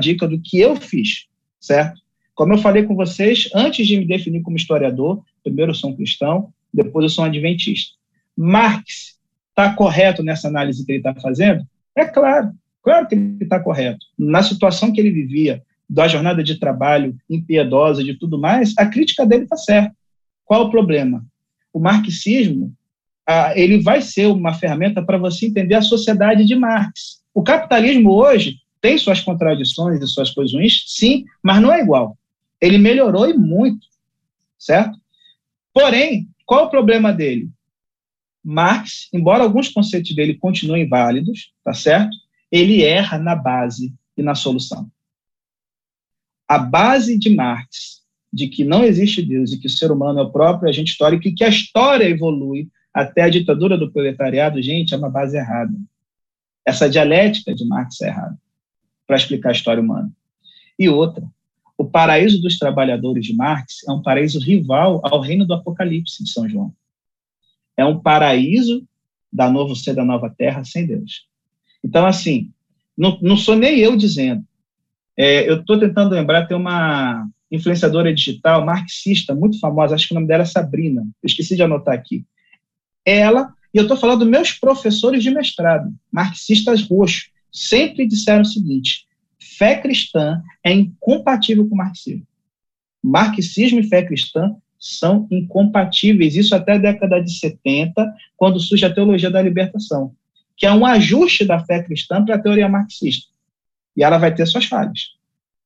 dica do que eu fiz, certo? Como eu falei com vocês, antes de me definir como historiador, primeiro eu sou um cristão, depois eu sou um adventista. Marx está correto nessa análise que ele está fazendo? É claro, claro que ele está correto. Na situação que ele vivia, da jornada de trabalho impiedosa, de tudo mais, a crítica dele está certa. Qual o problema? O marxismo ele vai ser uma ferramenta para você entender a sociedade de Marx. O capitalismo hoje tem suas contradições e suas coisas ruins, sim, mas não é igual. Ele melhorou e muito, certo? Porém, qual o problema dele? Marx, embora alguns conceitos dele continuem válidos, tá certo? Ele erra na base e na solução. A base de Marx, de que não existe Deus e que o ser humano é o próprio agente histórico e que a história evolui até a ditadura do proletariado, gente, é uma base errada. Essa dialética de Marx é errada para explicar a história humana. E outra, o paraíso dos trabalhadores de Marx é um paraíso rival ao reino do Apocalipse de São João. É um paraíso da novo ser da nova terra sem Deus. Então, assim, não, não sou nem eu dizendo. É, eu estou tentando lembrar, tem uma influenciadora digital marxista muito famosa, acho que o nome dela é Sabrina, esqueci de anotar aqui. Ela, e eu estou falando dos meus professores de mestrado, marxistas roxos, sempre disseram o seguinte: fé cristã é incompatível com o marxismo. Marxismo e fé cristã são incompatíveis, isso até a década de 70, quando surge a teologia da libertação, que é um ajuste da fé cristã para a teoria marxista. E ela vai ter suas falhas,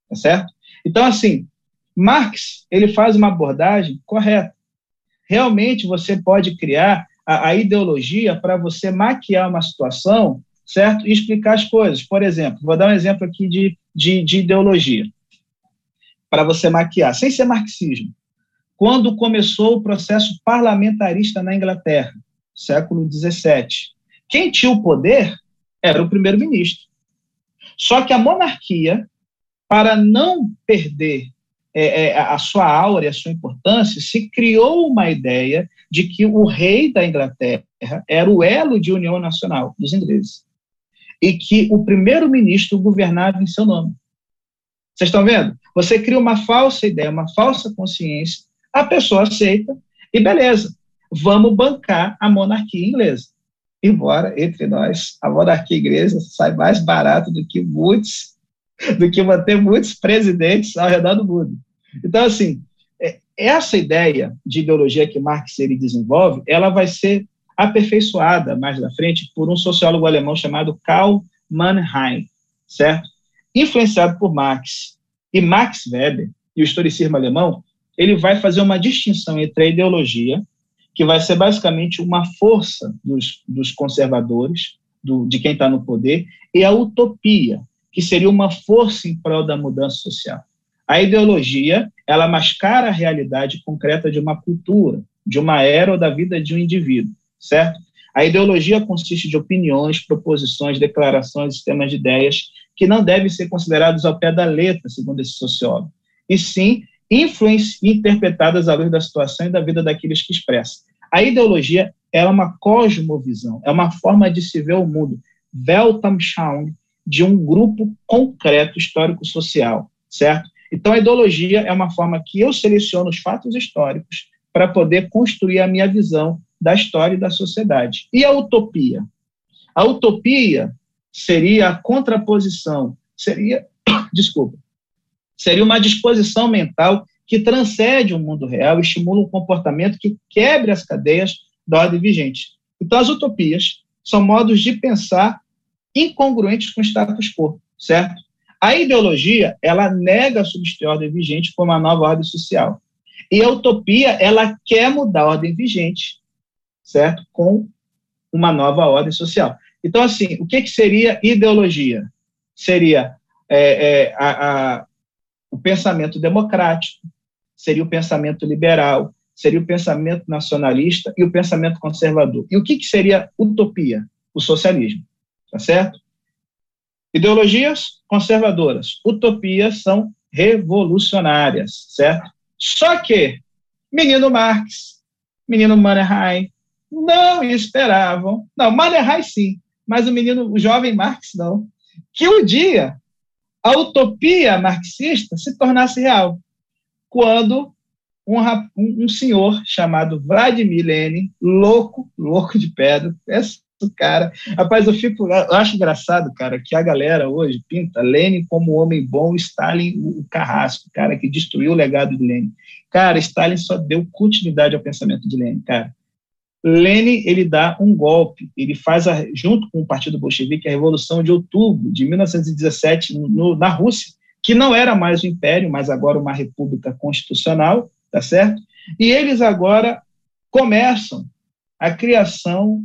tá certo? Então, assim, Marx, ele faz uma abordagem correta. Realmente você pode criar a, a ideologia para você maquiar uma situação certo? E explicar as coisas. Por exemplo, vou dar um exemplo aqui de, de, de ideologia, para você maquiar, sem ser marxismo. Quando começou o processo parlamentarista na Inglaterra, século XVII, quem tinha o poder era o primeiro-ministro. Só que a monarquia, para não perder é, é, a sua aura e a sua importância, se criou uma ideia de que o rei da Inglaterra era o elo de união nacional dos ingleses e que o primeiro-ministro governava em seu nome. Vocês estão vendo? Você cria uma falsa ideia, uma falsa consciência, a pessoa aceita e beleza, vamos bancar a monarquia inglesa. Embora, entre nós, a monarquia inglesa sai mais barato do que muitos, do que manter muitos presidentes ao redor do mundo. Então, assim, é, essa ideia de ideologia que Marx ele desenvolve, ela vai ser aperfeiçoada mais na frente por um sociólogo alemão chamado Karl Mannheim, certo? Influenciado por Marx e Max Weber e o historicismo alemão, ele vai fazer uma distinção entre a ideologia, que vai ser basicamente uma força dos, dos conservadores, do, de quem está no poder, e a utopia, que seria uma força em prol da mudança social. A ideologia, ela mascara a realidade concreta de uma cultura, de uma era ou da vida de um indivíduo certo? A ideologia consiste de opiniões, proposições, declarações, sistemas de ideias que não devem ser considerados ao pé da letra, segundo esse sociólogo, e sim interpretadas à luz da situação e da vida daqueles que expressam. A ideologia é uma cosmovisão, é uma forma de se ver o mundo, Weltanschauung, de um grupo concreto histórico-social, certo? Então, a ideologia é uma forma que eu seleciono os fatos históricos para poder construir a minha visão da história e da sociedade. E a utopia? A utopia seria a contraposição, seria, desculpa, seria uma disposição mental que transcende o mundo real e estimula um comportamento que quebre as cadeias da ordem vigente. Então, as utopias são modos de pensar incongruentes com o status quo, certo? A ideologia, ela nega a substituir a ordem vigente por uma nova ordem social. E a utopia, ela quer mudar a ordem vigente certo? Com uma nova ordem social. Então, assim, o que, que seria ideologia? Seria é, é, a, a, o pensamento democrático, seria o pensamento liberal, seria o pensamento nacionalista e o pensamento conservador. E o que, que seria utopia? O socialismo, tá certo? Ideologias conservadoras, utopias são revolucionárias, certo? Só que menino Marx, menino Mannerheim, não esperavam. Não, Mannerheim sim, mas o menino, o jovem Marx não. Que um dia a utopia marxista se tornasse real, quando um, um, senhor chamado Vladimir Lenin, louco, louco de pedra, esse cara. Rapaz, eu fico, eu acho engraçado, cara, que a galera hoje pinta Lenin como homem bom, Stalin o carrasco, cara que destruiu o legado de Lenin. Cara, Stalin só deu continuidade ao pensamento de Lenin, cara. Lenin ele dá um golpe, ele faz a, junto com o Partido Bolchevique a Revolução de Outubro de 1917 no, na Rússia, que não era mais o império, mas agora uma república constitucional, tá certo? E eles agora começam a criação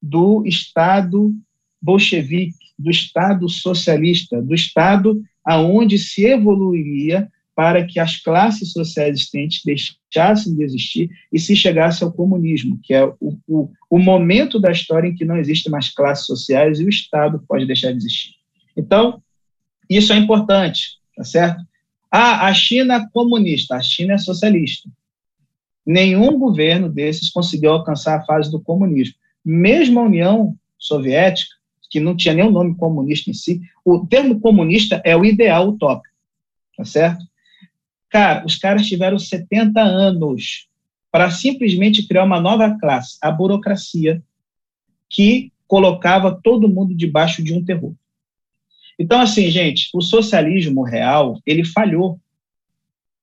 do Estado bolchevique, do Estado socialista, do Estado aonde se evoluiria para que as classes sociais existentes deixassem de existir e se chegasse ao comunismo, que é o, o, o momento da história em que não existem mais classes sociais e o Estado pode deixar de existir. Então, isso é importante, tá certo? Ah, a China é comunista, a China é socialista. Nenhum governo desses conseguiu alcançar a fase do comunismo. Mesmo a União Soviética, que não tinha o nome comunista em si, o termo comunista é o ideal utópico, tá certo? Cara, os caras tiveram 70 anos para simplesmente criar uma nova classe, a burocracia, que colocava todo mundo debaixo de um terror. Então, assim, gente, o socialismo real, ele falhou.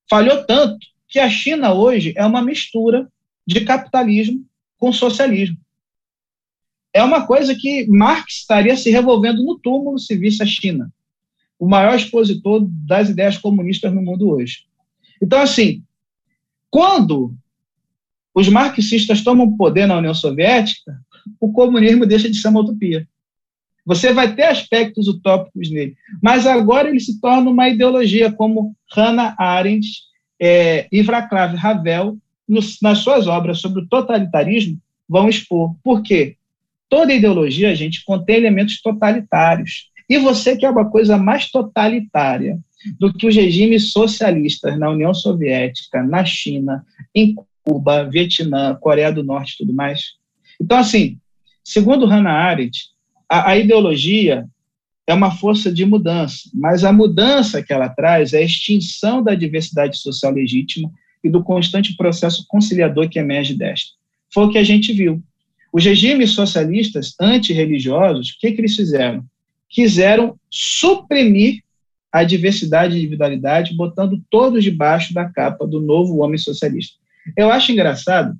Falhou tanto que a China hoje é uma mistura de capitalismo com socialismo. É uma coisa que Marx estaria se revolvendo no túmulo se visse a China, o maior expositor das ideias comunistas no mundo hoje. Então, assim, quando os marxistas tomam poder na União Soviética, o comunismo deixa de ser uma utopia. Você vai ter aspectos utópicos nele, mas agora ele se torna uma ideologia, como Hannah Arendt é, e Havel, nos, nas suas obras sobre o totalitarismo, vão expor. Por quê? Toda ideologia, gente, contém elementos totalitários. E você quer uma coisa mais totalitária do que os regimes socialistas na União Soviética, na China, em Cuba, Vietnã, Coreia do Norte e tudo mais. Então, assim, segundo Hannah Arendt, a, a ideologia é uma força de mudança, mas a mudança que ela traz é a extinção da diversidade social legítima e do constante processo conciliador que emerge desta. Foi o que a gente viu. Os regimes socialistas antirreligiosos, o que, que eles fizeram? Quiseram suprimir a diversidade e individualidade, botando todos debaixo da capa do novo homem socialista. Eu acho engraçado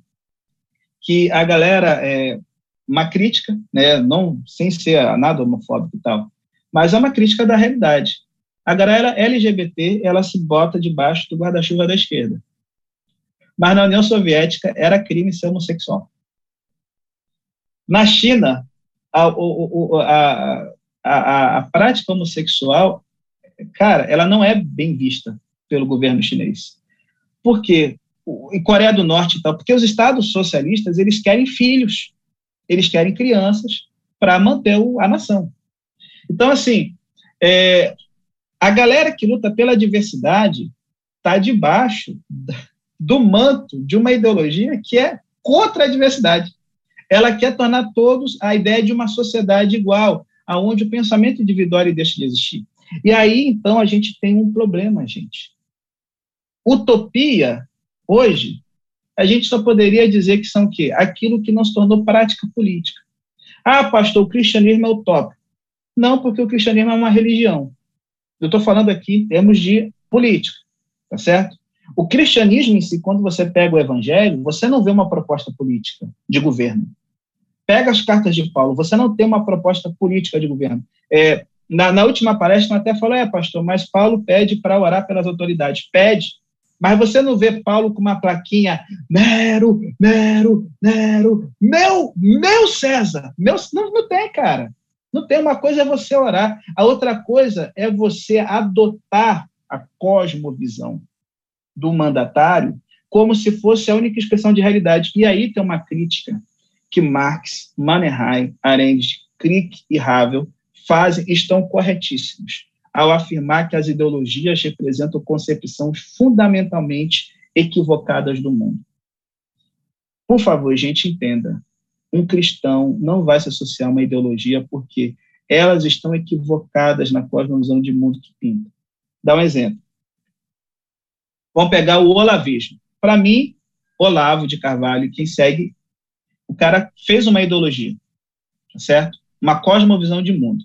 que a galera, é, uma crítica, né, não sem ser nada homofóbico e tal, mas é uma crítica da realidade. A galera LGBT, ela se bota debaixo do guarda-chuva da esquerda. Mas na União Soviética era crime ser homossexual. Na China, a, a, a, a, prática homossexual cara, ela não é bem vista pelo governo chinês. Por quê? Em Coreia do Norte e tal, porque os estados socialistas, eles querem filhos, eles querem crianças para manter a nação. Então, assim, é, a galera que luta pela diversidade está debaixo do manto de uma ideologia que é contra a diversidade. Ela quer tornar todos a ideia de uma sociedade igual, aonde o pensamento individual deixa de existir. E aí, então, a gente tem um problema, gente. Utopia, hoje, a gente só poderia dizer que são o quê? Aquilo que não se tornou prática política. Ah, pastor, o cristianismo é utópico. Não, porque o cristianismo é uma religião. Eu estou falando aqui em termos de política, tá certo? O cristianismo em si, quando você pega o evangelho, você não vê uma proposta política de governo. Pega as cartas de Paulo, você não tem uma proposta política de governo. É, na, na última palestra, até falou, é, pastor, mas Paulo pede para orar pelas autoridades. Pede, mas você não vê Paulo com uma plaquinha, Nero, Nero, Nero, meu, meu César. Meu, não, não tem, cara. Não tem. Uma coisa é você orar, a outra coisa é você adotar a cosmovisão do mandatário como se fosse a única expressão de realidade. E aí tem uma crítica que Marx, Mannerheim, Arendt, Crick e Havel fazem estão corretíssimos ao afirmar que as ideologias representam concepções fundamentalmente equivocadas do mundo. Por favor, gente, entenda. Um cristão não vai se associar a uma ideologia porque elas estão equivocadas na cosmovisão de mundo que pinta. Dá um exemplo. Vamos pegar o olavismo. Para mim, Olavo de Carvalho, quem segue, o cara fez uma ideologia, tá certo? Uma cosmovisão de mundo.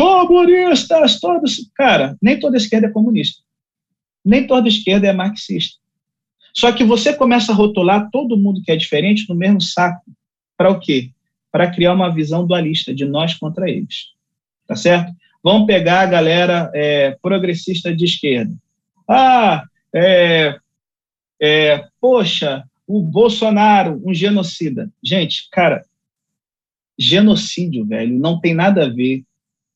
Comunistas, todos. Cara, nem toda esquerda é comunista. Nem toda esquerda é marxista. Só que você começa a rotular todo mundo que é diferente no mesmo saco. Para o quê? Para criar uma visão dualista de nós contra eles. Tá certo? Vamos pegar a galera é, progressista de esquerda. Ah, é, é, poxa, o Bolsonaro, um genocida. Gente, cara, genocídio, velho, não tem nada a ver.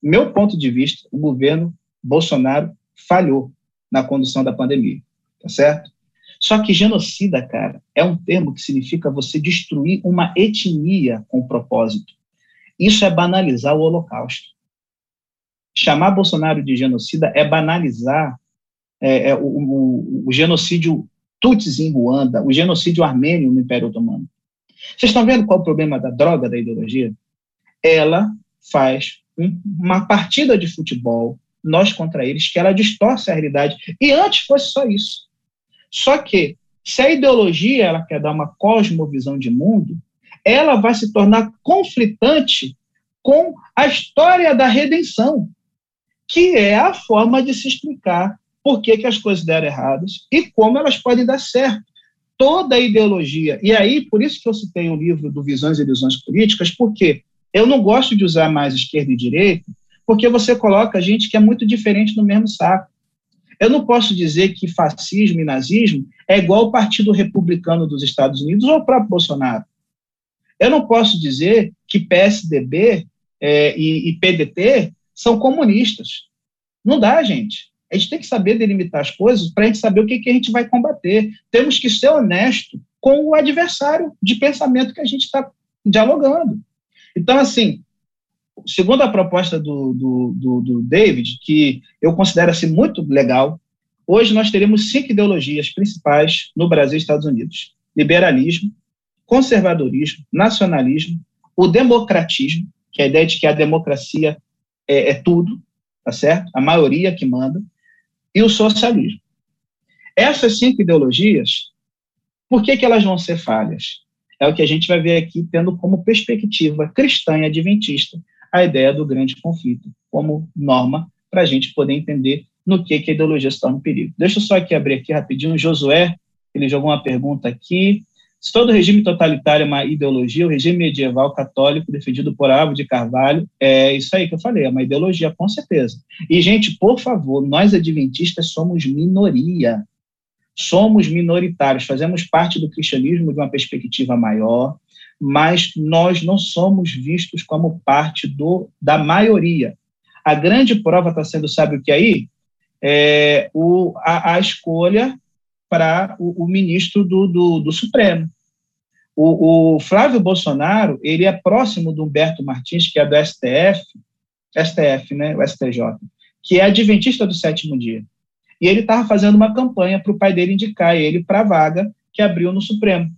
Meu ponto de vista, o governo Bolsonaro falhou na condução da pandemia, tá certo? Só que genocida, cara, é um termo que significa você destruir uma etnia com propósito. Isso é banalizar o Holocausto. Chamar Bolsonaro de genocida é banalizar é, é, o, o, o, genocídio Tutsis em Ruanda, o genocídio armênio no Império Otomano. Vocês estão vendo qual é o problema da droga, da ideologia? Ela faz uma partida de futebol, nós contra eles, que ela distorce a realidade. E antes fosse só isso. Só que, se a ideologia ela quer dar uma cosmovisão de mundo, ela vai se tornar conflitante com a história da redenção, que é a forma de se explicar por que, que as coisas deram erradas e como elas podem dar certo. Toda a ideologia. E aí, por isso que eu citei o livro do Visões e Ilusões Políticas, porque eu não gosto de usar mais esquerda e direita, porque você coloca gente que é muito diferente no mesmo saco. Eu não posso dizer que fascismo e nazismo é igual ao Partido Republicano dos Estados Unidos ou o próprio Bolsonaro. Eu não posso dizer que PSDB é, e, e PDT são comunistas. Não dá, gente. A gente tem que saber delimitar as coisas para a gente saber o que, que a gente vai combater. Temos que ser honesto com o adversário de pensamento que a gente está dialogando. Então, assim, segundo a proposta do, do, do, do David, que eu considero assim, muito legal, hoje nós teremos cinco ideologias principais no Brasil e Estados Unidos: liberalismo, conservadorismo, nacionalismo, o democratismo, que é a ideia de que a democracia é, é tudo, tá certo? A maioria que manda, e o socialismo. Essas cinco ideologias, por que, que elas vão ser falhas? É o que a gente vai ver aqui, tendo como perspectiva cristã e adventista a ideia do grande conflito como norma para a gente poder entender no que, que a ideologia se torna um perigo. Deixa eu só aqui abrir aqui rapidinho. Josué, ele jogou uma pergunta aqui. Se todo regime totalitário é uma ideologia, o regime medieval católico defendido por Avo de Carvalho, é isso aí que eu falei, é uma ideologia, com certeza. E, gente, por favor, nós adventistas somos minoria. Somos minoritários, fazemos parte do cristianismo de uma perspectiva maior, mas nós não somos vistos como parte do, da maioria. A grande prova está sendo, sabe o que aí? É o, a, a escolha para o, o, ministro do, do, do Supremo. O, o, Flávio Bolsonaro, ele é próximo do Humberto Martins, que é do STF, STF, né, o STJ, que é adventista do sétimo dia. E ele estava fazendo uma campanha para o pai dele indicar ele para a vaga que abriu no Supremo,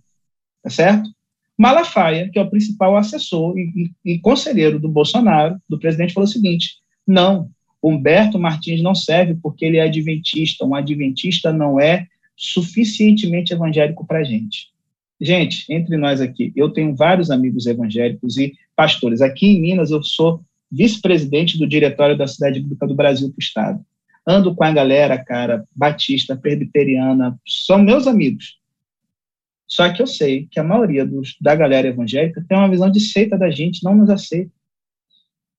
tá certo? Malafaia, que é o principal assessor e, e, e conselheiro do Bolsonaro, do presidente, falou o seguinte: não, Humberto Martins não serve porque ele é adventista. Um adventista não é suficientemente evangélico para a gente. Gente, entre nós aqui, eu tenho vários amigos evangélicos e pastores. Aqui em Minas, eu sou vice-presidente do diretório da Cidade Bíblica do Brasil para o Estado. Ando com a galera, cara, batista, presbiteriana, são meus amigos. Só que eu sei que a maioria dos, da galera evangélica tem uma visão de seita da gente, não nos aceita.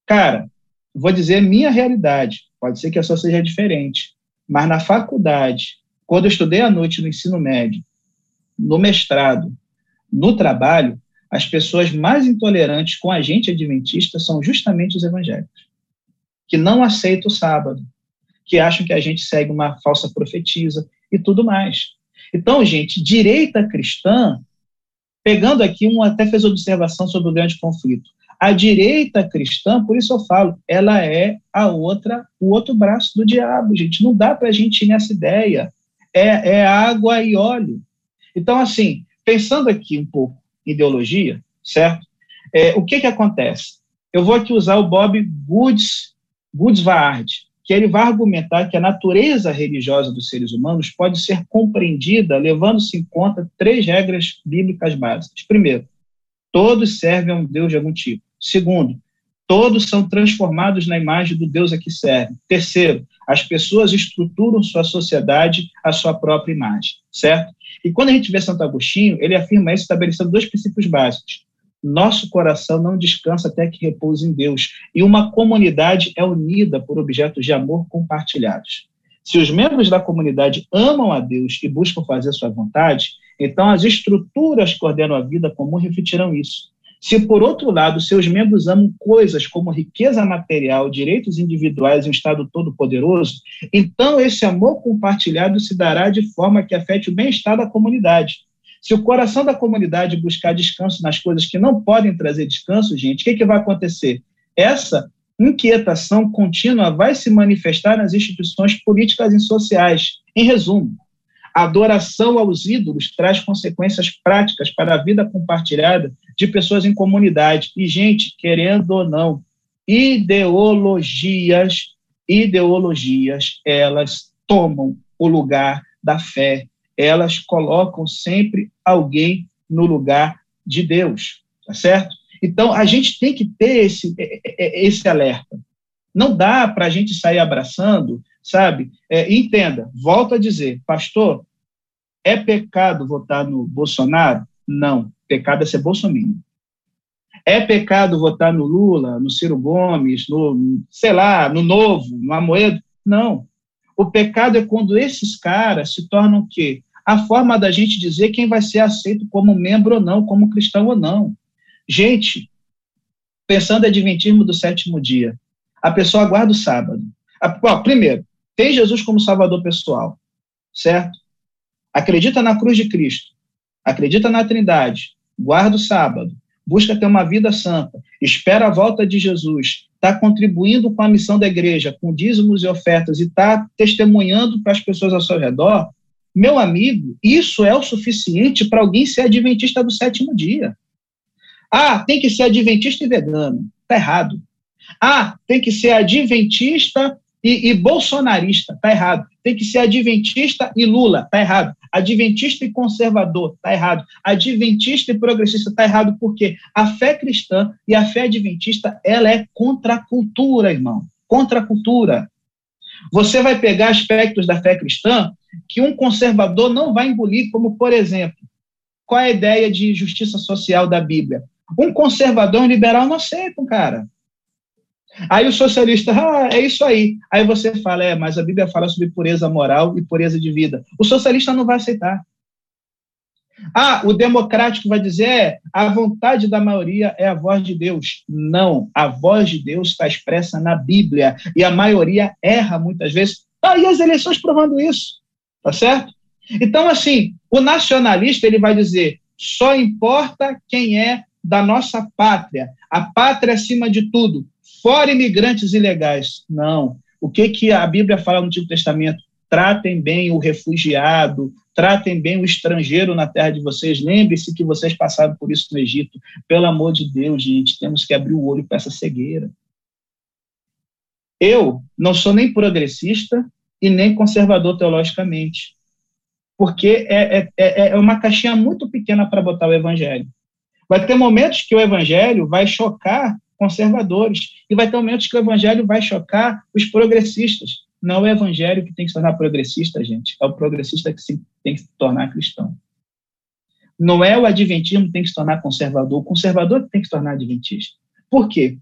Cara, vou dizer minha realidade, pode ser que a sua seja diferente, mas na faculdade, quando eu estudei à noite no ensino médio, no mestrado, no trabalho, as pessoas mais intolerantes com a gente adventista são justamente os evangélicos, que não aceitam o sábado, que acham que a gente segue uma falsa profetisa e tudo mais. Então, gente, direita cristã, pegando aqui, um até fez observação sobre o grande conflito. A direita cristã, por isso eu falo, ela é a outra, o outro braço do diabo, gente. Não dá para a gente ir nessa ideia. É, é água e óleo. Então, assim, pensando aqui um pouco em ideologia, certo? É, o que que acontece? eu vou aqui usar o Bob Goods, Goodsvard, que ele vai argumentar que a natureza religiosa dos seres humanos pode ser compreendida levando-se em conta três regras bíblicas básicas. Primeiro, todos servem a um Deus de algum tipo. Segundo, todos são transformados na imagem do Deus a que servem. Terceiro, as pessoas estruturam sua sociedade à sua própria imagem, certo? E quando a gente vê Santo Agostinho, ele afirma isso estabelecendo dois princípios básicos. Nosso coração não descansa até que repouse em Deus, e uma comunidade é unida por objetos de amor compartilhados. Se os membros da comunidade amam a Deus e buscam fazer sua vontade, então as estruturas que ordenam a vida comum refletirão isso. Se, por outro lado, seus membros amam coisas como riqueza material, direitos individuais e um Estado todo-poderoso, então esse amor compartilhado se dará de forma que afete o bem-estar da comunidade. Se o coração da comunidade buscar descanso nas coisas que não podem trazer descanso, gente, o que, que vai acontecer? Essa inquietação contínua vai se manifestar nas instituições políticas e sociais. Em resumo, a adoração aos ídolos traz consequências práticas para a vida compartilhada de pessoas em comunidade. E, gente, querendo ou não, ideologias, ideologias, elas tomam o lugar da fé. Elas colocam sempre alguém no lugar de Deus, tá certo? Então, a gente tem que ter esse, esse alerta. Não dá para a gente sair abraçando, sabe? É, entenda, volto a dizer, pastor, é pecado votar no Bolsonaro? Não. Pecado é ser bolsominion. É pecado votar no Lula, no Ciro Gomes, no, sei lá, no Novo, no Amoedo? Não. O pecado é quando esses caras se tornam o quê? A forma da gente dizer quem vai ser aceito como membro ou não, como cristão ou não. Gente, pensando em adventismo do sétimo dia, a pessoa aguarda o sábado. A, ó, primeiro, tem Jesus como salvador pessoal, certo? Acredita na cruz de Cristo, acredita na Trindade, guarda o sábado, busca ter uma vida santa, espera a volta de Jesus, está contribuindo com a missão da igreja, com dízimos e ofertas, e está testemunhando para as pessoas ao seu redor, meu amigo, isso é o suficiente para alguém ser adventista do sétimo dia. Ah, tem que ser adventista e vegano. Está errado. Ah, tem que ser adventista e, e bolsonarista. Está errado. Tem que ser adventista e Lula. Está errado. Adventista e conservador. Está errado. Adventista e progressista. Está errado porque a fé cristã e a fé adventista ela é contra a cultura, irmão. Contra a cultura. Você vai pegar aspectos da fé cristã que um conservador não vai engolir, como, por exemplo, qual é a ideia de justiça social da Bíblia? Um conservador um liberal não aceitam, cara. Aí o socialista, ah, é isso aí. Aí você fala, é, mas a Bíblia fala sobre pureza moral e pureza de vida. O socialista não vai aceitar. Ah, o democrático vai dizer, é, a vontade da maioria é a voz de Deus. Não, a voz de Deus está expressa na Bíblia e a maioria erra muitas vezes. Tá aí as eleições provando isso, tá certo? Então, assim, o nacionalista ele vai dizer, só importa quem é da nossa pátria. A pátria acima de tudo. Fora imigrantes ilegais. Não. O que, que a Bíblia fala no Antigo Testamento? Tratem bem o refugiado, tratem bem o estrangeiro na terra de vocês. Lembre-se que vocês passaram por isso no Egito. Pelo amor de Deus, gente, temos que abrir o olho para essa cegueira. Eu não sou nem progressista e nem conservador teologicamente, porque é, é, é, é uma caixinha muito pequena para botar o evangelho. Vai ter momentos que o evangelho vai chocar conservadores e vai ter momentos que o evangelho vai chocar os progressistas. Não é o evangelho que tem que se tornar progressista, gente. É o progressista que tem que se tornar cristão. Não é o adventismo que tem que se tornar conservador, o conservador que tem que se tornar adventista. Por quê?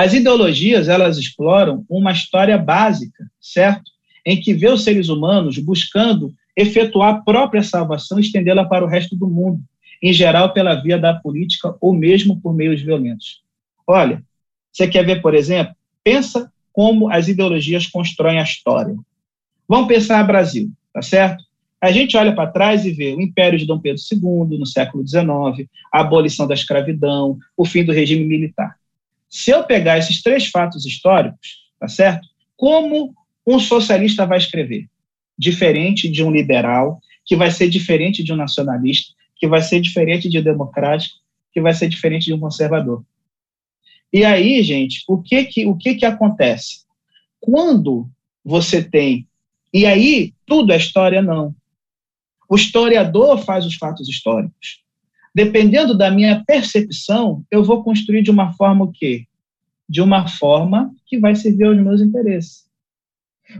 As ideologias, elas exploram uma história básica, certo? Em que vê os seres humanos buscando efetuar a própria salvação e estendê-la para o resto do mundo em geral pela via da política ou mesmo por meios violentos. Olha, você quer ver, por exemplo, pensa como as ideologias constroem a história. Vamos pensar no Brasil, tá certo? A gente olha para trás e vê o Império de Dom Pedro II, no século XIX, a abolição da escravidão, o fim do regime militar. Se eu pegar esses três fatos históricos, tá certo? Como um socialista vai escrever? Diferente de um liberal, que vai ser diferente de um nacionalista, que vai ser diferente de um democrático, que vai ser diferente de um conservador. E aí, gente, o que que, o que, que acontece? Quando você tem. E aí, tudo é história, não. O historiador faz os fatos históricos. Dependendo da minha percepção, eu vou construir de uma forma o quê? De uma forma que vai servir aos meus interesses.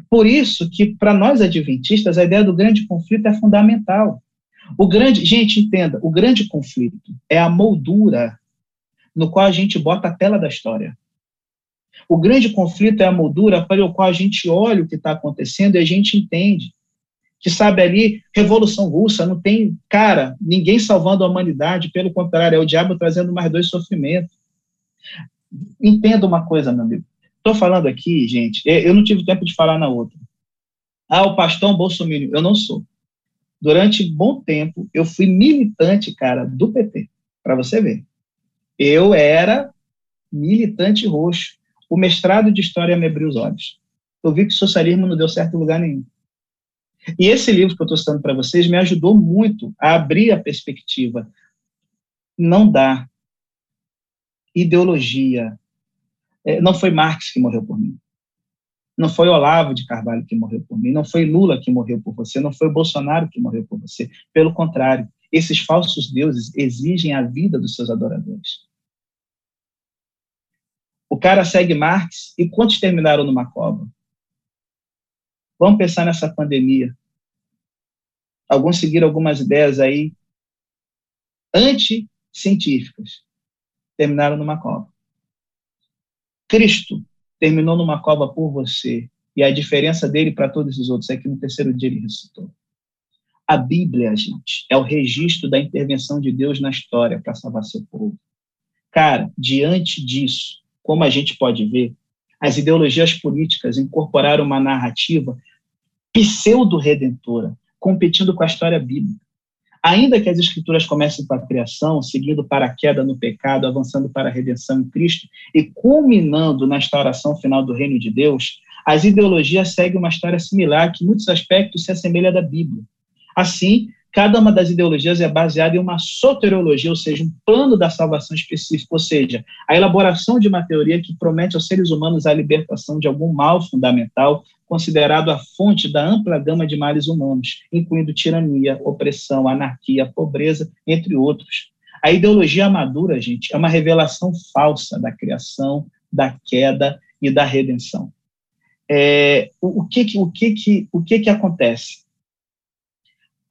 Por isso que, para nós adventistas, a ideia do grande conflito é fundamental. O grande, gente, entenda, o grande conflito é a moldura no qual a gente bota a tela da história. O grande conflito é a moldura para o qual a gente olha o que está acontecendo e a gente entende. Que sabe ali, Revolução Russa, não tem, cara, ninguém salvando a humanidade, pelo contrário, é o diabo trazendo mais dois sofrimentos. Entenda uma coisa, meu amigo. Estou falando aqui, gente, eu não tive tempo de falar na outra. Ah, o pastor Bolsonaro, eu não sou. Durante bom tempo, eu fui militante, cara, do PT, para você ver. Eu era militante roxo. O mestrado de História me abriu os olhos. Eu vi que o socialismo não deu certo em lugar nenhum. E esse livro que eu estou citando para vocês me ajudou muito a abrir a perspectiva. Não dá. Ideologia. É, não foi Marx que morreu por mim. Não foi Olavo de Carvalho que morreu por mim. Não foi Lula que morreu por você. Não foi Bolsonaro que morreu por você. Pelo contrário, esses falsos deuses exigem a vida dos seus adoradores. O cara segue Marx e quantos terminaram numa cova? Vamos pensar nessa pandemia. Alguns seguiram algumas ideias aí anti-científicas. Terminaram numa cova. Cristo terminou numa cova por você. E a diferença dele para todos os outros é que no terceiro dia ele ressuscitou. A Bíblia, gente, é o registro da intervenção de Deus na história para salvar seu povo. Cara, diante disso, como a gente pode ver, as ideologias políticas incorporaram uma narrativa pseudo-redentora, competindo com a história bíblica. Ainda que as escrituras comecem com a criação, seguindo para a queda no pecado, avançando para a redenção em Cristo e culminando na instauração final do reino de Deus, as ideologias seguem uma história similar que, em muitos aspectos, se assemelha à da Bíblia. Assim, Cada uma das ideologias é baseada em uma soteriologia, ou seja, um plano da salvação específico, ou seja, a elaboração de uma teoria que promete aos seres humanos a libertação de algum mal fundamental, considerado a fonte da ampla gama de males humanos, incluindo tirania, opressão, anarquia, pobreza, entre outros. A ideologia madura, gente, é uma revelação falsa da criação, da queda e da redenção. É, o, o, que, o, que, o que, que acontece?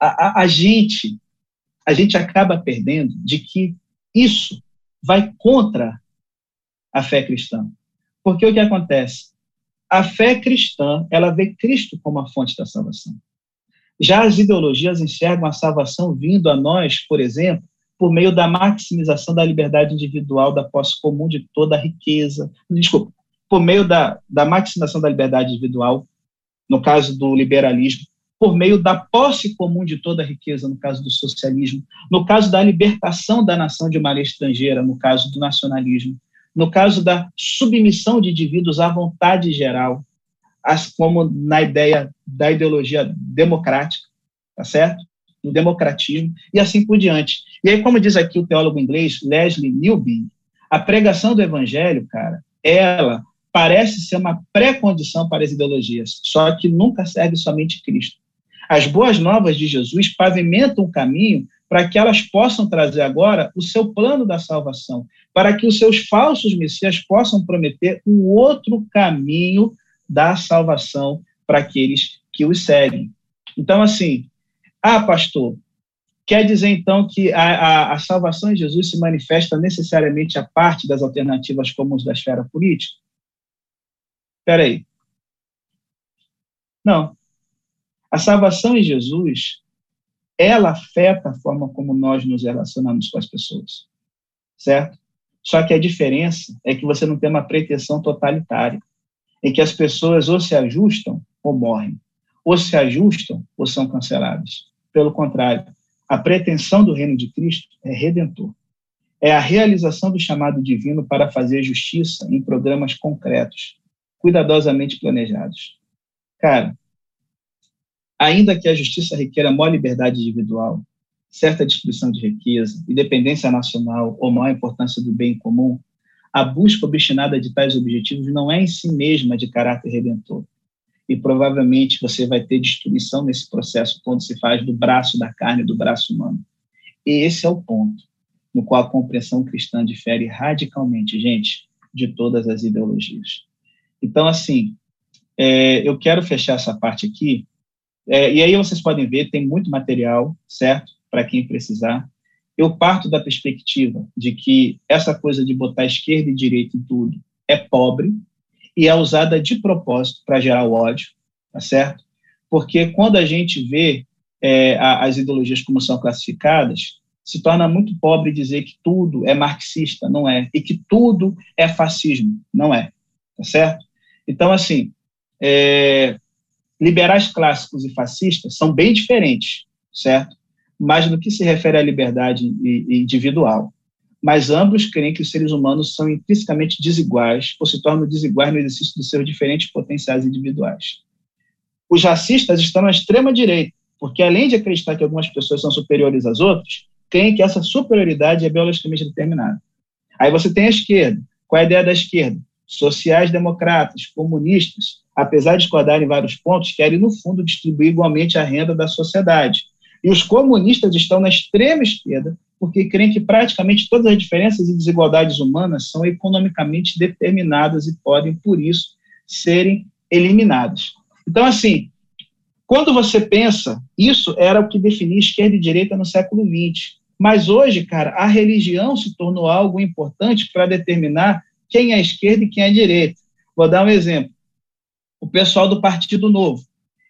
A, a, gente a gente acaba perdendo de que isso vai contra a fé cristã. Porque o que acontece? A fé cristã, ela vê Cristo como a fonte da salvação. Já as ideologias enxergam a salvação vindo a nós, por exemplo, por meio da maximização da liberdade individual, da posse comum de toda a riqueza. Desculpa, por meio da, da maximização da liberdade individual, no caso do liberalismo, por meio da posse comum de toda a riqueza, no caso do socialismo, no caso da libertação da nação de lei estrangeira, no caso do nacionalismo, no caso da submissão de indivíduos à vontade geral, como na ideia da ideologia democrática, tá certo? No democratismo, e assim por diante. E aí, como diz aqui o teólogo inglês Leslie Newbin, a pregação do evangelho, cara, ela parece ser uma pré-condição para as ideologias, só que nunca serve somente Cristo. As boas novas de Jesus pavimentam o caminho para que elas possam trazer agora o seu plano da salvação, para que os seus falsos messias possam prometer um outro caminho da salvação para aqueles que os seguem. Então, assim, ah, pastor, quer dizer então que a, a, a salvação em Jesus se manifesta necessariamente a parte das alternativas comuns da esfera política? Espera aí. Não. A salvação em Jesus, ela afeta a forma como nós nos relacionamos com as pessoas, certo? Só que a diferença é que você não tem uma pretensão totalitária, em que as pessoas ou se ajustam ou morrem, ou se ajustam ou são canceladas. Pelo contrário, a pretensão do reino de Cristo é redentor. É a realização do chamado divino para fazer justiça em programas concretos, cuidadosamente planejados. Cara, Ainda que a justiça requeira maior liberdade individual, certa distribuição de riqueza, independência nacional ou maior importância do bem comum, a busca obstinada de tais objetivos não é em si mesma de caráter redentor. E provavelmente você vai ter destruição nesse processo quando se faz do braço da carne, do braço humano. E esse é o ponto no qual a compreensão cristã difere radicalmente, gente, de todas as ideologias. Então, assim, é, eu quero fechar essa parte aqui, é, e aí vocês podem ver, tem muito material, certo? Para quem precisar. Eu parto da perspectiva de que essa coisa de botar esquerda e direita em tudo é pobre e é usada de propósito para gerar o ódio, tá certo? Porque quando a gente vê é, as ideologias como são classificadas, se torna muito pobre dizer que tudo é marxista, não é, e que tudo é fascismo, não é, tá certo? Então, assim, é, liberais clássicos e fascistas são bem diferentes, certo? Mas no que se refere à liberdade individual. Mas ambos creem que os seres humanos são intrinsecamente desiguais ou se tornam desiguais no exercício dos seus diferentes potenciais individuais. Os racistas estão na extrema direita, porque além de acreditar que algumas pessoas são superiores às outras, creem que essa superioridade é biologicamente determinada. Aí você tem a esquerda. Qual é a ideia da esquerda? Sociais-democratas, comunistas, apesar de discordarem em vários pontos, querem, no fundo, distribuir igualmente a renda da sociedade. E os comunistas estão na extrema esquerda, porque creem que praticamente todas as diferenças e desigualdades humanas são economicamente determinadas e podem, por isso, serem eliminadas. Então, assim, quando você pensa, isso era o que definia esquerda e direita no século XX. Mas hoje, cara, a religião se tornou algo importante para determinar quem é esquerda e quem é direita. Vou dar um exemplo. O pessoal do Partido Novo,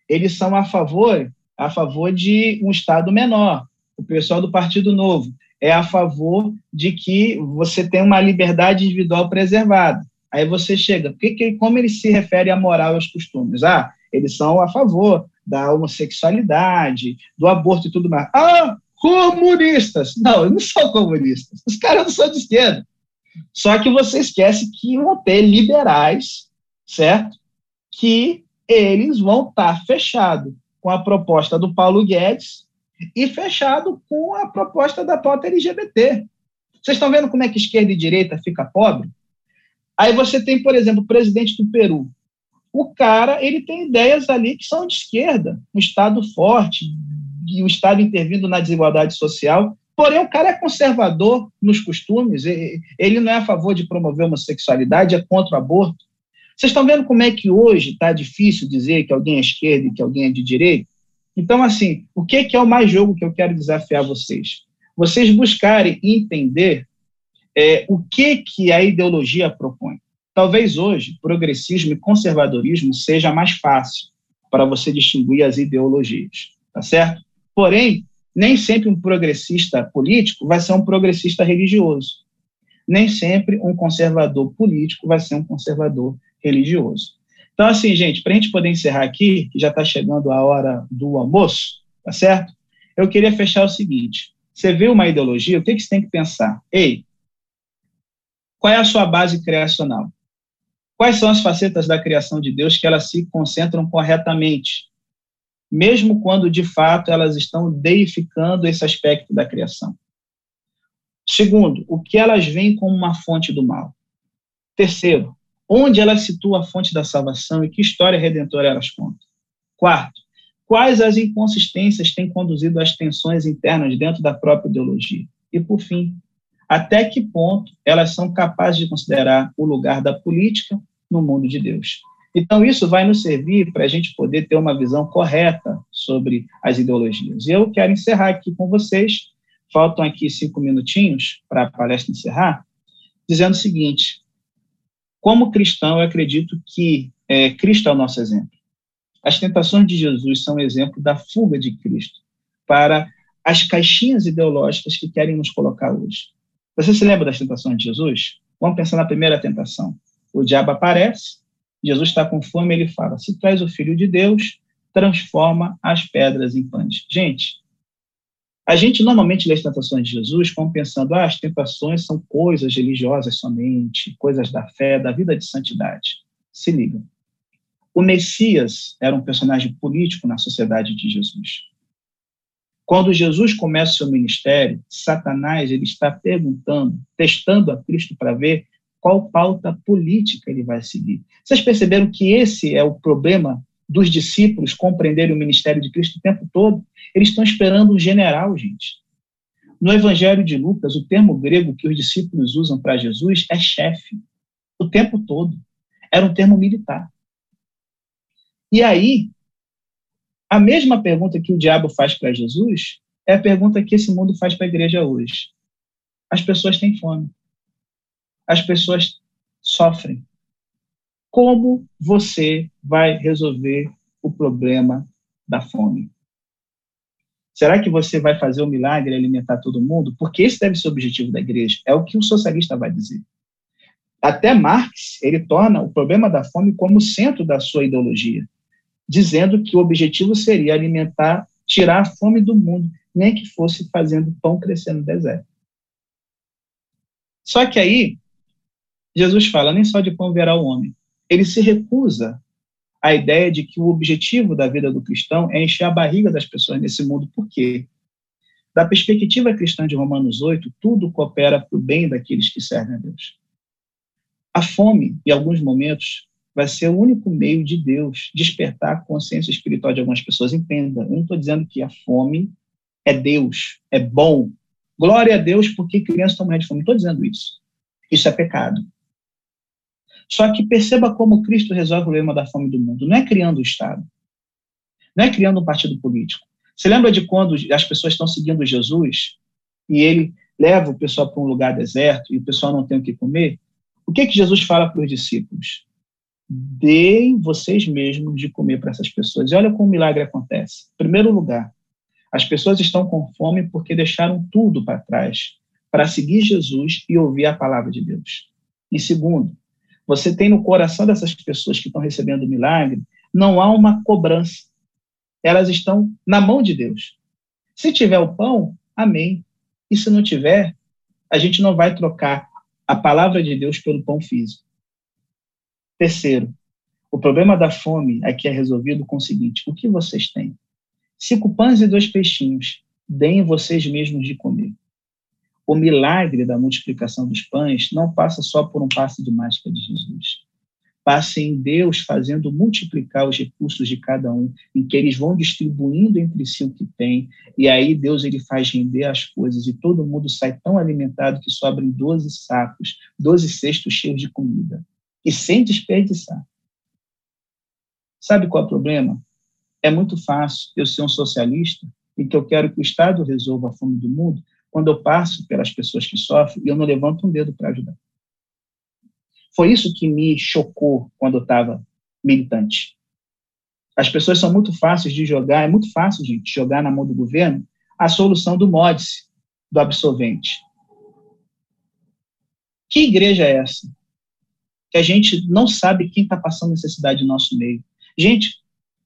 eles são a favor, a favor de um Estado menor. O pessoal do Partido Novo é a favor de que você tenha uma liberdade individual preservada. Aí você chega, que, que, como ele se refere à moral e aos costumes? Ah, eles são a favor da homossexualidade, do aborto e tudo mais. Ah, comunistas. Não, eles não são comunistas. Os caras não são de esquerda. Só que você esquece que vão ter liberais, certo? Que eles vão estar fechado com a proposta do Paulo Guedes e fechado com a proposta da pauta LGBT. Vocês estão vendo como é que esquerda e direita fica pobre? Aí você tem, por exemplo, o presidente do Peru. O cara, ele tem ideias ali que são de esquerda, um Estado forte, e o Estado intervindo na desigualdade social. Porém, o cara é conservador nos costumes, ele não é a favor de promover homossexualidade, é contra o aborto. Vocês estão vendo como é que hoje está difícil dizer que alguém é esquerda e que alguém é de direita? Então, assim, o que é o mais jogo que eu quero desafiar vocês? Vocês buscarem entender é, o que, que a ideologia propõe. Talvez hoje, progressismo e conservadorismo seja mais fácil para você distinguir as ideologias, tá certo? Porém, nem sempre um progressista político vai ser um progressista religioso. Nem sempre um conservador político vai ser um conservador religioso. Então, assim, gente, para a gente poder encerrar aqui, que já está chegando a hora do almoço, tá certo? Eu queria fechar o seguinte: você vê uma ideologia, o que, que você tem que pensar? Ei, qual é a sua base criacional? Quais são as facetas da criação de Deus que elas se concentram corretamente? mesmo quando de fato elas estão deificando esse aspecto da criação. Segundo, o que elas veem como uma fonte do mal. Terceiro, onde elas situam a fonte da salvação e que história redentora elas contam. Quarto, quais as inconsistências têm conduzido às tensões internas dentro da própria ideologia. E, por fim, até que ponto elas são capazes de considerar o lugar da política no mundo de Deus. Então, isso vai nos servir para a gente poder ter uma visão correta sobre as ideologias. Eu quero encerrar aqui com vocês, faltam aqui cinco minutinhos para a palestra encerrar, dizendo o seguinte: como cristão, eu acredito que é, Cristo é o nosso exemplo. As tentações de Jesus são exemplo da fuga de Cristo para as caixinhas ideológicas que querem nos colocar hoje. Você se lembra das tentações de Jesus? Vamos pensar na primeira tentação. O diabo aparece, Jesus está com fome, ele fala: Se és o filho de Deus, transforma as pedras em pães. Gente, a gente normalmente lê as tentações de Jesus como pensando: ah, as tentações são coisas religiosas somente, coisas da fé, da vida de santidade. Se liga. O Messias era um personagem político na sociedade de Jesus. Quando Jesus começa o seu ministério, Satanás ele está perguntando, testando a Cristo para ver qual pauta política ele vai seguir. Vocês perceberam que esse é o problema dos discípulos compreenderem o ministério de Cristo o tempo todo? Eles estão esperando um general, gente. No Evangelho de Lucas, o termo grego que os discípulos usam para Jesus é chefe, o tempo todo. Era um termo militar. E aí, a mesma pergunta que o diabo faz para Jesus é a pergunta que esse mundo faz para a igreja hoje. As pessoas têm fome. As pessoas sofrem. Como você vai resolver o problema da fome? Será que você vai fazer um milagre e alimentar todo mundo? Porque esse deve ser o objetivo da igreja. É o que o socialista vai dizer. Até Marx, ele torna o problema da fome como centro da sua ideologia, dizendo que o objetivo seria alimentar, tirar a fome do mundo, nem que fosse fazendo pão crescer no deserto. Só que aí, Jesus fala, nem só de pão verá o homem. Ele se recusa a ideia de que o objetivo da vida do cristão é encher a barriga das pessoas nesse mundo. Por quê? Da perspectiva cristã de Romanos 8, tudo coopera para o bem daqueles que servem a Deus. A fome, em alguns momentos, vai ser o único meio de Deus despertar a consciência espiritual de algumas pessoas. Entenda, eu não estou dizendo que a fome é Deus, é bom. Glória a Deus porque crianças estão morrendo de fome. Não estou dizendo isso. Isso é pecado. Só que perceba como Cristo resolve o problema da fome do mundo. Não é criando o Estado. Não é criando um partido político. Você lembra de quando as pessoas estão seguindo Jesus e ele leva o pessoal para um lugar deserto e o pessoal não tem o que comer? O que, que Jesus fala para os discípulos? Deem vocês mesmos de comer para essas pessoas. E olha como o milagre acontece. Em primeiro lugar, as pessoas estão com fome porque deixaram tudo para trás para seguir Jesus e ouvir a palavra de Deus. E segundo, você tem no coração dessas pessoas que estão recebendo o milagre, não há uma cobrança. Elas estão na mão de Deus. Se tiver o pão, amém. E se não tiver, a gente não vai trocar a palavra de Deus pelo pão físico. Terceiro, o problema da fome aqui é resolvido com o seguinte: o que vocês têm? Cinco pães e dois peixinhos, deem vocês mesmos de comer o milagre da multiplicação dos pães não passa só por um passe de mágica de Jesus. Passa em Deus fazendo multiplicar os recursos de cada um, em que eles vão distribuindo entre si o que tem, e aí Deus ele faz render as coisas e todo mundo sai tão alimentado que sobram 12 sacos, 12 cestos cheios de comida, e sem desperdiçar. Sabe qual é o problema? É muito fácil eu ser um socialista e que eu quero que o Estado resolva a fome do mundo, quando eu passo pelas pessoas que sofrem e eu não levanto um dedo para ajudar. Foi isso que me chocou quando eu estava militante. As pessoas são muito fáceis de jogar, é muito fácil, gente, jogar na mão do governo a solução do MODIS, do absolvente. Que igreja é essa? Que a gente não sabe quem está passando necessidade no nosso meio. Gente,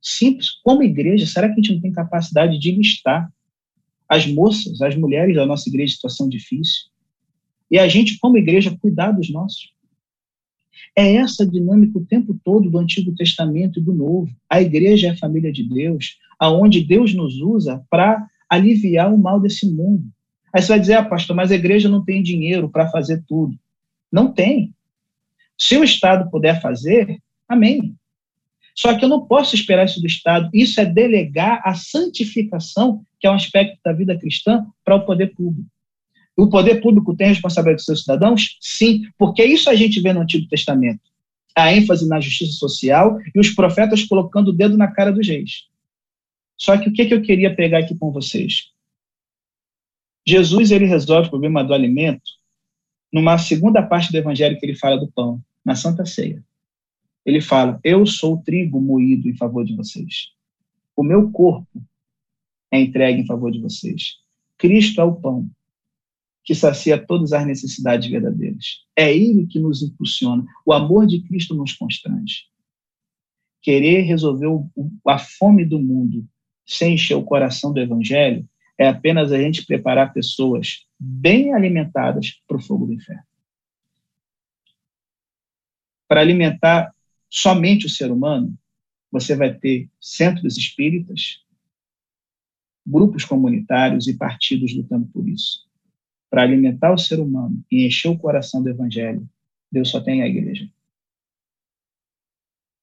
simples, como igreja, será que a gente não tem capacidade de listar as moças, as mulheres da nossa igreja em situação difícil. E a gente, como igreja, cuidar dos nossos. É essa dinâmica o tempo todo do Antigo Testamento e do Novo. A igreja é a família de Deus, aonde Deus nos usa para aliviar o mal desse mundo. Aí você vai dizer, ah, pastor, mas a igreja não tem dinheiro para fazer tudo. Não tem. Se o Estado puder fazer, amém. Só que eu não posso esperar isso do Estado. Isso é delegar a santificação, que é um aspecto da vida cristã, para o poder público. O poder público tem responsabilidade dos seus cidadãos? Sim, porque isso a gente vê no Antigo Testamento. A ênfase na justiça social e os profetas colocando o dedo na cara dos reis. Só que o que, que eu queria pegar aqui com vocês? Jesus ele resolve o problema do alimento numa segunda parte do evangelho que ele fala do pão, na Santa Ceia. Ele fala: Eu sou o trigo moído em favor de vocês. O meu corpo é entregue em favor de vocês. Cristo é o pão que sacia todas as necessidades verdadeiras. É Ele que nos impulsiona. O amor de Cristo nos constrange. Querer resolver a fome do mundo sem encher o coração do Evangelho é apenas a gente preparar pessoas bem alimentadas para o fogo do inferno. Para alimentar somente o ser humano, você vai ter centros espíritas, grupos comunitários e partidos lutando por isso. Para alimentar o ser humano e encher o coração do evangelho, Deus só tem a igreja.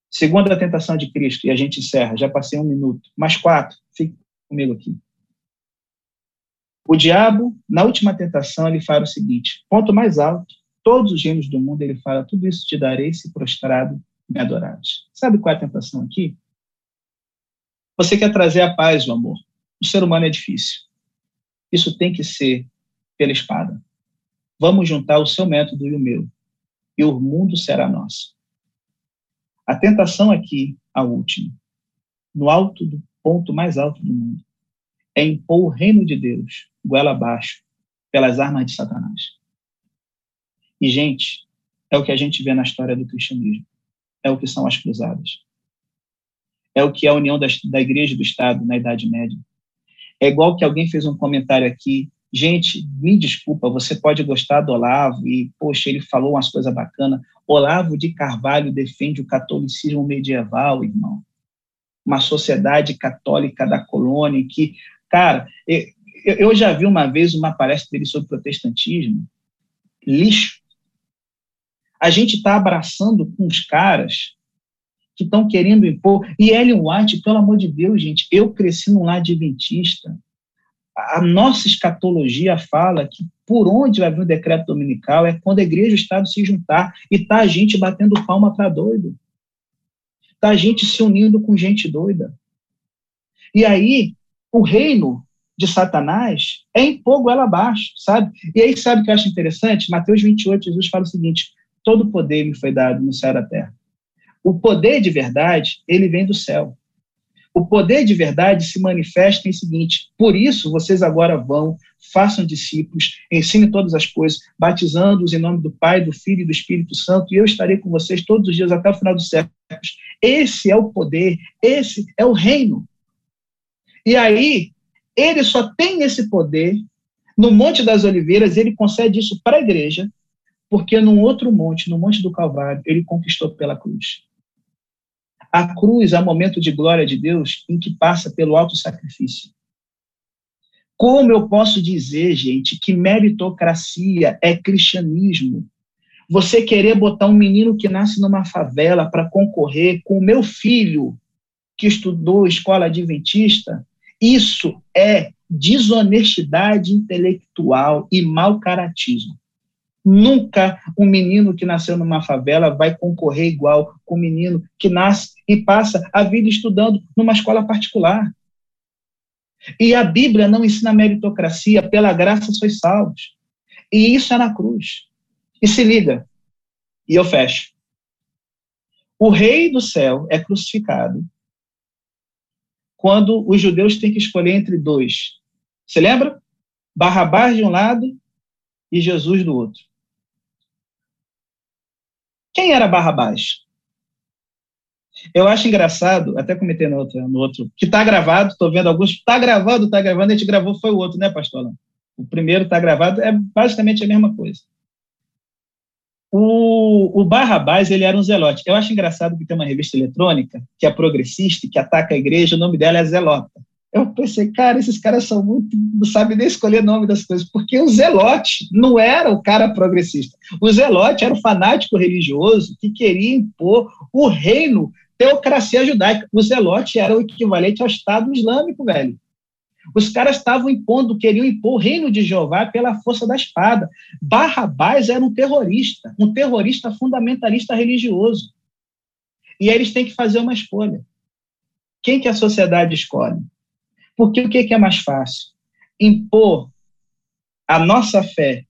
Segunda tentação de Cristo, e a gente encerra, já passei um minuto. Mais quatro, fique comigo aqui. O diabo, na última tentação, ele fala o seguinte: ponto mais alto, todos os reinos do mundo, ele fala, tudo isso te darei se prostrado me adorares. Sabe qual é a tentação aqui? Você quer trazer a paz, o amor. O ser humano é difícil. Isso tem que ser pela espada. Vamos juntar o seu método e o meu, e o mundo será nosso. A tentação aqui, a última, no alto do ponto mais alto do mundo, é impor o reino de Deus, goela abaixo, pelas armas de Satanás. E, gente, é o que a gente vê na história do cristianismo. É o que são as cruzadas. É o que é a união das, da igreja e do Estado na Idade Média. É igual que alguém fez um comentário aqui. Gente, me desculpa, você pode gostar do Olavo e, poxa, ele falou umas coisas bacanas. Olavo de Carvalho defende o catolicismo medieval, irmão. Uma sociedade católica da colônia que Cara, eu já vi uma vez uma palestra dele sobre protestantismo. Lixo. A gente está abraçando com os caras que estão querendo impor. E Ellen White, pelo amor de Deus, gente, eu cresci num lar adventista. A nossa escatologia fala que por onde vai vir o decreto dominical é quando a igreja e o Estado se juntar e tá a gente batendo palma para doido. Tá a gente se unindo com gente doida. E aí, o reino de Satanás é impor ela abaixo, sabe? E aí, sabe o que eu acho interessante? Mateus 28, Jesus fala o seguinte: todo poder me foi dado no céu e na terra. O poder de verdade, ele vem do céu. O poder de verdade se manifesta em seguinte: por isso vocês agora vão, façam discípulos, ensinem todas as coisas, batizando-os em nome do Pai, do Filho e do Espírito Santo, e eu estarei com vocês todos os dias até o final dos séculos. Esse é o poder, esse é o reino. E aí, ele só tem esse poder no Monte das Oliveiras, ele concede isso para a igreja, porque num outro monte, no Monte do Calvário, ele conquistou pela cruz. A cruz é o momento de glória de Deus em que passa pelo alto sacrifício. Como eu posso dizer, gente, que meritocracia é cristianismo? Você querer botar um menino que nasce numa favela para concorrer com o meu filho, que estudou escola adventista, isso é desonestidade intelectual e mau caratismo. Nunca um menino que nasceu numa favela vai concorrer igual com um menino que nasce e passa a vida estudando numa escola particular. E a Bíblia não ensina meritocracia, pela graça sois salvos. E isso é na cruz. E se liga, e eu fecho. O rei do céu é crucificado quando os judeus têm que escolher entre dois. Você lembra? Barrabás de um lado e Jesus do outro. Quem era Barrabás? Eu acho engraçado, até comentei no outro, no outro que está gravado, estou vendo alguns, está gravando, está gravando, a gente gravou, foi o outro, né, pastor? O primeiro está gravado, é basicamente a mesma coisa. O, o Barrabás, ele era um zelote. Eu acho engraçado que tem uma revista eletrônica que é progressista, que ataca a igreja, o nome dela é Zelota. Eu pensei, cara, esses caras são muito, não sabem nem escolher nome das coisas, porque o Zelote não era o cara progressista. O Zelote era o fanático religioso que queria impor o reino, teocracia judaica. O Zelote era o equivalente ao Estado Islâmico, velho. Os caras estavam impondo, queriam impor o reino de Jeová pela força da espada. Barrabás era um terrorista, um terrorista fundamentalista religioso. E aí eles têm que fazer uma escolha. Quem que a sociedade escolhe? Porque o que é mais fácil? Impor a nossa fé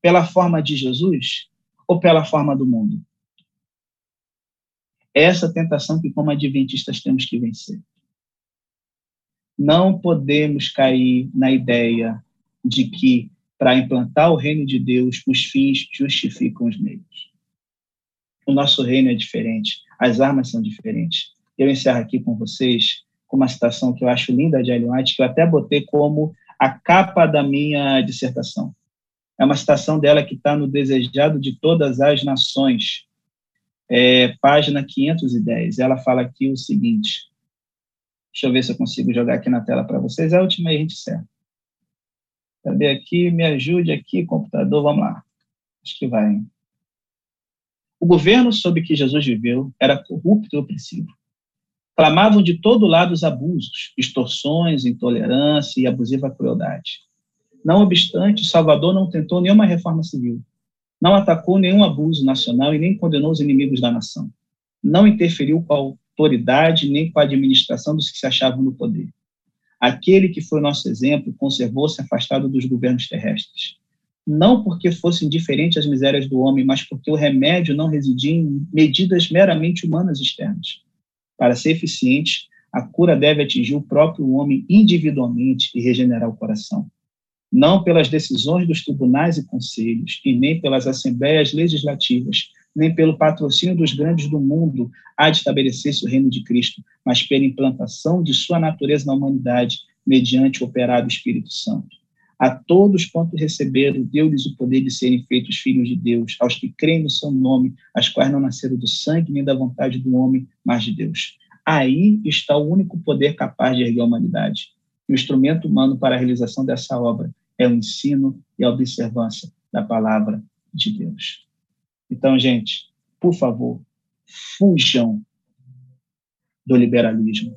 pela forma de Jesus ou pela forma do mundo? Essa tentação que, como adventistas, temos que vencer. Não podemos cair na ideia de que, para implantar o reino de Deus, os fins justificam os meios. O nosso reino é diferente, as armas são diferentes. Eu encerro aqui com vocês com uma citação que eu acho linda de Ellen White, que eu até botei como a capa da minha dissertação. É uma citação dela que está no Desejado de Todas as Nações, é, página 510. Ela fala aqui o seguinte: Deixa eu ver se eu consigo jogar aqui na tela para vocês. É a última aí a gente encerra. Cadê aqui? Me ajude aqui, computador. Vamos lá. Acho que vai. Hein? O governo sob que Jesus viveu era corrupto e opressivo. Clamavam de todo lado os abusos, extorsões, intolerância e abusiva crueldade. Não obstante, Salvador não tentou nenhuma reforma civil, não atacou nenhum abuso nacional e nem condenou os inimigos da nação. Não interferiu com a autoridade nem com a administração dos que se achavam no poder. Aquele que foi nosso exemplo conservou-se afastado dos governos terrestres. Não porque fosse indiferente às misérias do homem, mas porque o remédio não residia em medidas meramente humanas externas. Para ser eficiente, a cura deve atingir o próprio homem individualmente e regenerar o coração não pelas decisões dos tribunais e conselhos, e nem pelas assembleias legislativas, nem pelo patrocínio dos grandes do mundo, há de estabelecer-se o reino de Cristo, mas pela implantação de sua natureza na humanidade, mediante o operado Espírito Santo. A todos quanto receberam, deu-lhes o poder de serem feitos filhos de Deus, aos que creem no seu nome, as quais não nasceram do sangue nem da vontade do homem, mas de Deus. Aí está o único poder capaz de erguer a humanidade. O instrumento humano para a realização dessa obra é o ensino e a observância da palavra de Deus. Então, gente, por favor, fujam do liberalismo,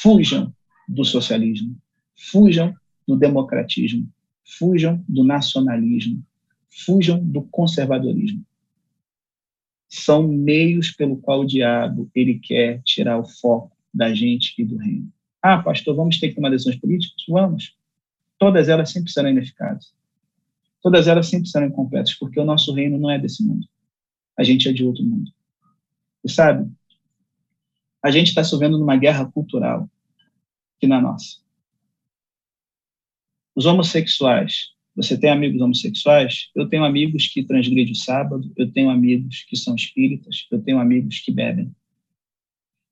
fujam do socialismo, fujam do democratismo, fujam do nacionalismo, fujam do conservadorismo. São meios pelo qual o diabo ele quer tirar o foco da gente e do reino. Ah, pastor, vamos ter que tomar decisões políticas? Vamos todas elas sempre serão ineficazes. Todas elas sempre serão incompletas, porque o nosso reino não é desse mundo. A gente é de outro mundo. E sabe, a gente está se numa guerra cultural que na nossa. Os homossexuais, você tem amigos homossexuais? Eu tenho amigos que transgridem o sábado, eu tenho amigos que são espíritas, eu tenho amigos que bebem.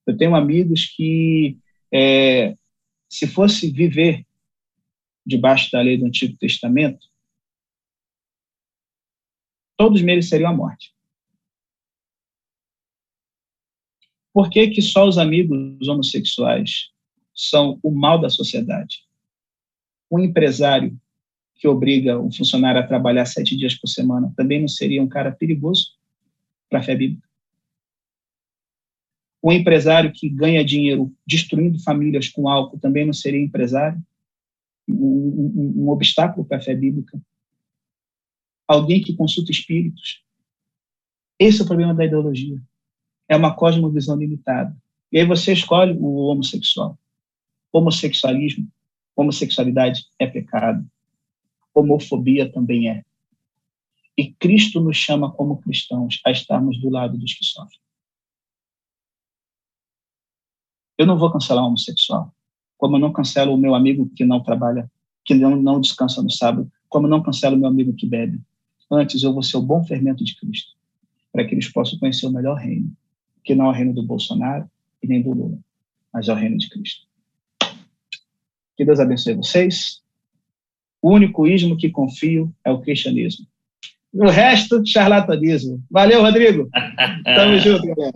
Eu tenho amigos que, é, se fosse viver debaixo da lei do Antigo Testamento, todos mereceriam a morte. Por que, que só os amigos homossexuais são o mal da sociedade? Um empresário que obriga um funcionário a trabalhar sete dias por semana também não seria um cara perigoso para a fé bíblica? Um empresário que ganha dinheiro destruindo famílias com álcool também não seria empresário? um, um, obstáculo para a fé bíblica. Alguém que consulta espíritos. Esse é o problema da ideologia. É uma cosmovisão limitada. E aí você escolhe o homossexual. Homossexualismo, homossexualidade é pecado. Homofobia também é. E Cristo nos chama como cristãos a estarmos do lado dos que sofrem. Eu não vou cancelar o homossexual como eu não cancelo o meu amigo que não trabalha, que não, não descansa no sábado, como eu não cancelo o meu amigo que bebe. Antes, eu vou ser o bom fermento de Cristo, para que eles possam conhecer o melhor reino, que não é o reino do Bolsonaro e nem do Lula, mas é o reino de Cristo. Que Deus abençoe vocês. O único ismo que confio é o cristianismo. O resto, charlatanismo. Valeu, Rodrigo. Tamo junto, galera.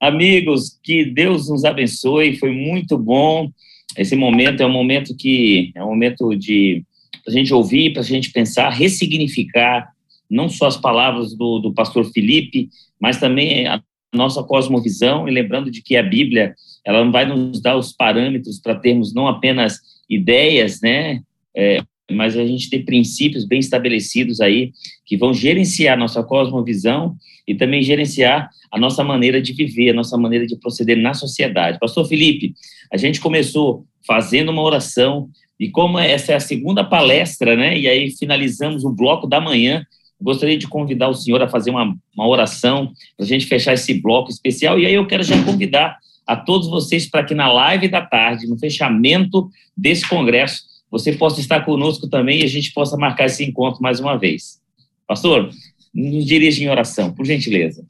Amigos, que Deus nos abençoe, foi muito bom. Esse momento é um momento que é um momento de a gente ouvir, para a gente pensar, ressignificar não só as palavras do, do pastor Felipe, mas também a nossa cosmovisão, e lembrando de que a Bíblia ela não vai nos dar os parâmetros para termos não apenas ideias, né, é, mas a gente ter princípios bem estabelecidos aí que vão gerenciar nossa cosmovisão e também gerenciar a nossa maneira de viver, a nossa maneira de proceder na sociedade. Pastor Felipe, a gente começou fazendo uma oração e como essa é a segunda palestra, né, e aí finalizamos o bloco da manhã, gostaria de convidar o senhor a fazer uma, uma oração para a gente fechar esse bloco especial e aí eu quero já convidar a todos vocês para que na live da tarde, no fechamento desse congresso, você possa estar conosco também e a gente possa marcar esse encontro mais uma vez. Pastor, nos dirige em oração, por gentileza.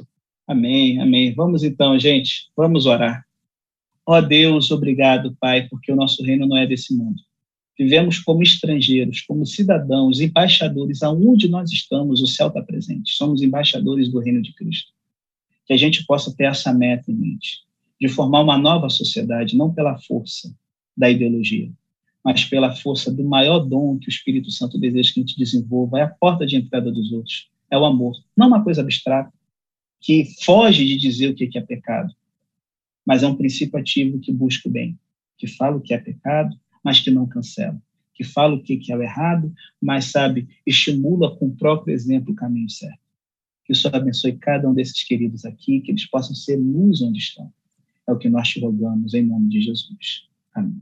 Amém, amém. Vamos então, gente, vamos orar. Ó Deus, obrigado, Pai, porque o nosso reino não é desse mundo. Vivemos como estrangeiros, como cidadãos, embaixadores, aonde nós estamos, o céu está presente. Somos embaixadores do reino de Cristo. Que a gente possa ter essa meta em mente, de formar uma nova sociedade, não pela força da ideologia, mas pela força do maior dom que o Espírito Santo deseja que a gente desenvolva, é a porta de entrada dos outros, é o amor. Não uma coisa abstrata, que foge de dizer o que é pecado, mas é um princípio ativo que busca o bem, que fala o que é pecado, mas que não cancela, que fala o que é o errado, mas sabe, estimula com o próprio exemplo o caminho certo. Que o Senhor abençoe cada um desses queridos aqui, que eles possam ser luz onde estão. É o que nós te rogamos em nome de Jesus. Amém.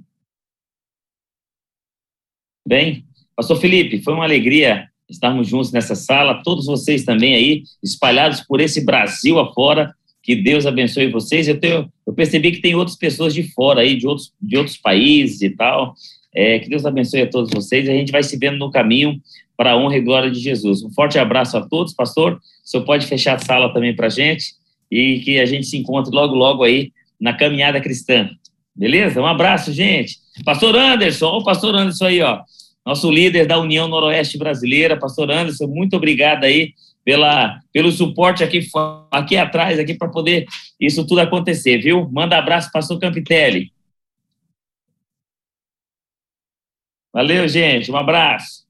Bem, Pastor Felipe, foi uma alegria estarmos juntos nessa sala, todos vocês também aí, espalhados por esse Brasil afora, que Deus abençoe vocês. Eu, tenho, eu percebi que tem outras pessoas de fora aí, de outros, de outros países e tal. É, que Deus abençoe a todos vocês. A gente vai se vendo no caminho para a honra e glória de Jesus. Um forte abraço a todos, pastor. O senhor pode fechar a sala também para a gente e que a gente se encontre logo, logo aí na caminhada cristã. Beleza? Um abraço, gente. Pastor Anderson, o pastor Anderson aí, ó nosso líder da União Noroeste Brasileira, pastor Anderson, muito obrigado aí pela, pelo suporte aqui, aqui atrás, aqui para poder isso tudo acontecer, viu? Manda abraço, pastor Campitelli. Valeu, gente, um abraço.